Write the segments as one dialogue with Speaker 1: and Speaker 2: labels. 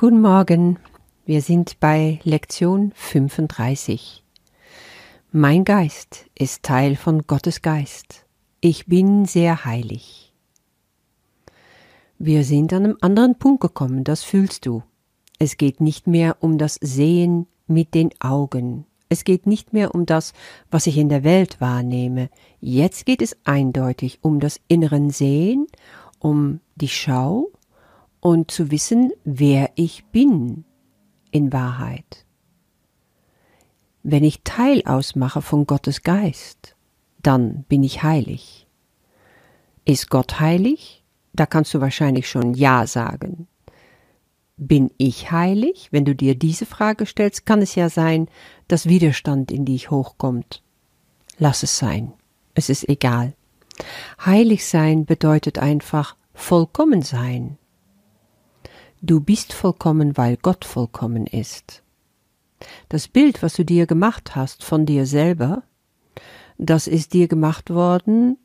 Speaker 1: Guten Morgen, wir sind bei Lektion 35. Mein Geist ist Teil von Gottes Geist. Ich bin sehr heilig. Wir sind an einem anderen Punkt gekommen, das fühlst du. Es geht nicht mehr um das Sehen mit den Augen. Es geht nicht mehr um das, was ich in der Welt wahrnehme. Jetzt geht es eindeutig um das inneren Sehen, um die Schau und zu wissen, wer ich bin in Wahrheit. Wenn ich Teil ausmache von Gottes Geist, dann bin ich heilig. Ist Gott heilig? Da kannst du wahrscheinlich schon Ja sagen. Bin ich heilig? Wenn du dir diese Frage stellst, kann es ja sein, dass Widerstand in dich hochkommt. Lass es sein. Es ist egal. Heilig sein bedeutet einfach vollkommen sein. Du bist vollkommen, weil Gott vollkommen ist. Das Bild, was du dir gemacht hast von dir selber, das ist dir gemacht worden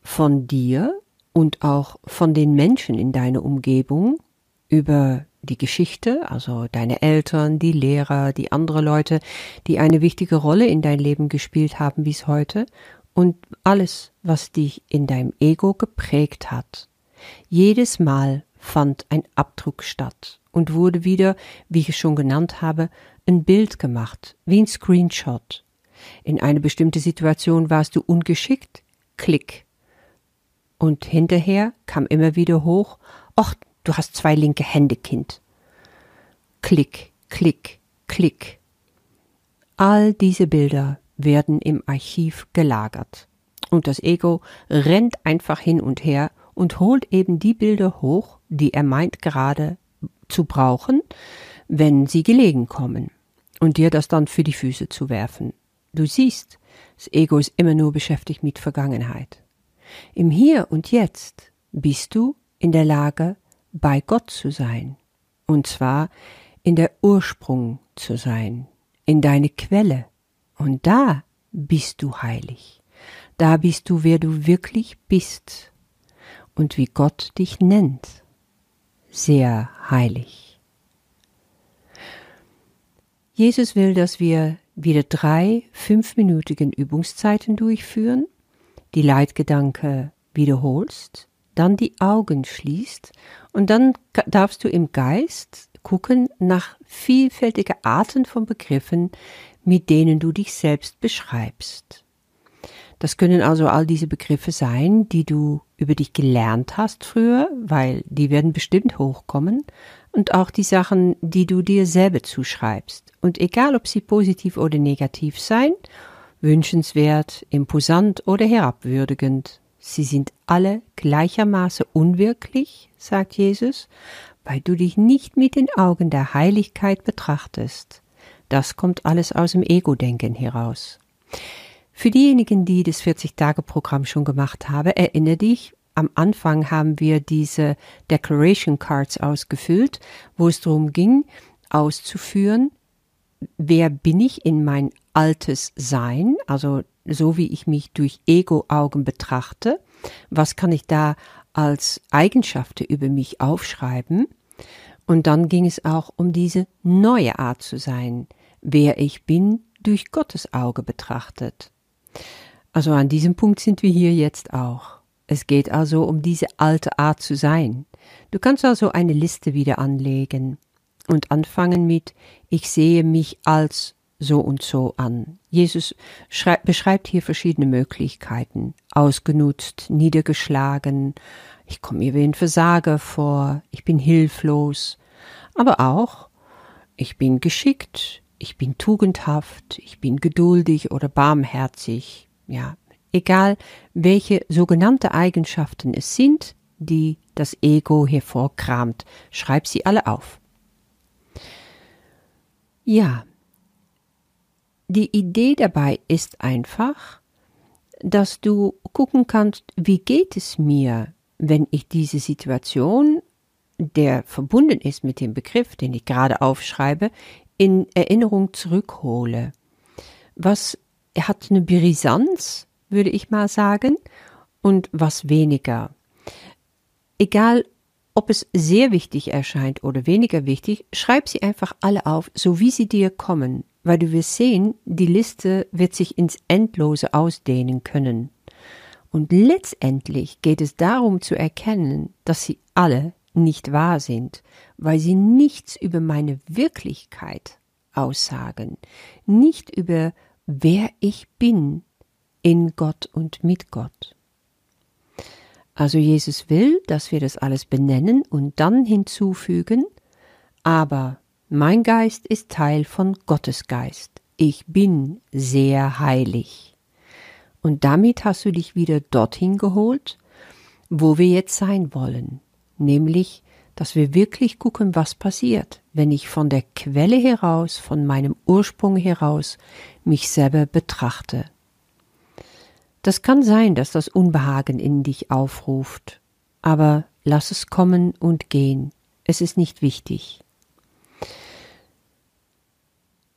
Speaker 1: von dir und auch von den Menschen in deiner Umgebung über die Geschichte, also deine Eltern, die Lehrer, die andere Leute, die eine wichtige Rolle in dein Leben gespielt haben bis heute und alles, was dich in deinem Ego geprägt hat. Jedes Mal fand ein Abdruck statt und wurde wieder, wie ich es schon genannt habe, ein Bild gemacht, wie ein Screenshot. In eine bestimmte Situation warst du ungeschickt, klick. Und hinterher kam immer wieder hoch, ach, Du hast zwei linke Hände, Kind. Klick, klick, klick. All diese Bilder werden im Archiv gelagert. Und das Ego rennt einfach hin und her und holt eben die Bilder hoch, die er meint gerade zu brauchen, wenn sie gelegen kommen, und dir das dann für die Füße zu werfen. Du siehst, das Ego ist immer nur beschäftigt mit Vergangenheit. Im Hier und Jetzt bist du in der Lage, bei Gott zu sein, und zwar in der Ursprung zu sein, in deine Quelle, und da bist du heilig, da bist du, wer du wirklich bist und wie Gott dich nennt, sehr heilig. Jesus will, dass wir wieder drei fünfminütigen Übungszeiten durchführen, die Leitgedanke wiederholst, dann die Augen schließt und dann darfst du im Geist gucken nach vielfältige Arten von Begriffen, mit denen du dich selbst beschreibst. Das können also all diese Begriffe sein, die du über dich gelernt hast früher, weil die werden bestimmt hochkommen, und auch die Sachen, die du dir selber zuschreibst. Und egal, ob sie positiv oder negativ sein, wünschenswert, imposant oder herabwürdigend, Sie sind alle gleichermaßen unwirklich, sagt Jesus, weil du dich nicht mit den Augen der Heiligkeit betrachtest. Das kommt alles aus dem Ego-Denken heraus. Für diejenigen, die das 40-Tage-Programm schon gemacht haben, erinnere dich, am Anfang haben wir diese Declaration Cards ausgefüllt, wo es darum ging, auszuführen, wer bin ich in mein altes Sein, also so wie ich mich durch Ego-Augen betrachte, was kann ich da als Eigenschaften über mich aufschreiben? Und dann ging es auch um diese neue Art zu sein, wer ich bin, durch Gottes Auge betrachtet. Also an diesem Punkt sind wir hier jetzt auch. Es geht also um diese alte Art zu sein. Du kannst also eine Liste wieder anlegen und anfangen mit Ich sehe mich als so und so an. Jesus beschreibt hier verschiedene Möglichkeiten. Ausgenutzt, niedergeschlagen, ich komme mir wie ein Versager vor, ich bin hilflos, aber auch, ich bin geschickt, ich bin tugendhaft, ich bin geduldig oder barmherzig, ja, egal welche sogenannte Eigenschaften es sind, die das Ego hervorkramt, schreib sie alle auf. Ja, die Idee dabei ist einfach, dass du gucken kannst, wie geht es mir, wenn ich diese Situation, der verbunden ist mit dem Begriff, den ich gerade aufschreibe, in Erinnerung zurückhole. Was hat eine Brisanz, würde ich mal sagen, und was weniger. Egal, ob es sehr wichtig erscheint oder weniger wichtig, schreib sie einfach alle auf, so wie sie dir kommen, weil du wirst sehen, die Liste wird sich ins Endlose ausdehnen können. Und letztendlich geht es darum zu erkennen, dass sie alle nicht wahr sind, weil sie nichts über meine Wirklichkeit aussagen, nicht über wer ich bin in Gott und mit Gott. Also Jesus will, dass wir das alles benennen und dann hinzufügen, aber mein Geist ist Teil von Gottes Geist. Ich bin sehr heilig. Und damit hast du dich wieder dorthin geholt, wo wir jetzt sein wollen, nämlich, dass wir wirklich gucken, was passiert, wenn ich von der Quelle heraus, von meinem Ursprung heraus mich selber betrachte. Das kann sein, dass das Unbehagen in dich aufruft, aber lass es kommen und gehen. Es ist nicht wichtig.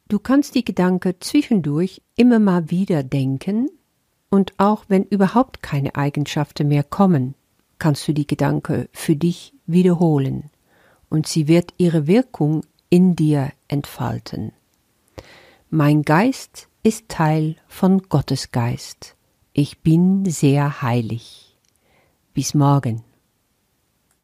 Speaker 1: Du kannst die Gedanken zwischendurch immer mal wieder denken, und auch wenn überhaupt keine Eigenschaften mehr kommen, kannst du die Gedanke für dich wiederholen, und sie wird ihre Wirkung in dir entfalten. Mein Geist ist Teil von Gottes Geist. Ich bin sehr heilig. Bis morgen.